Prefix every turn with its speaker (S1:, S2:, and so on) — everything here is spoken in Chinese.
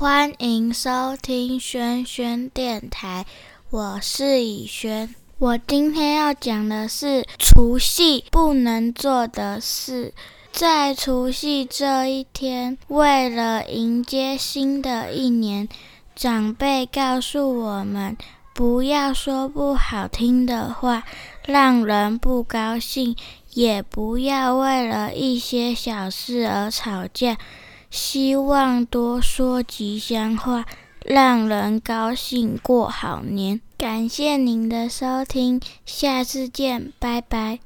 S1: 欢迎收听轩轩电台，我是以轩。我今天要讲的是除夕不能做的事。在除夕这一天，为了迎接新的一年，长辈告诉我们，不要说不好听的话，让人不高兴；也不要为了一些小事而吵架。希望多说吉祥话，让人高兴过好年。感谢您的收听，下次见，拜拜。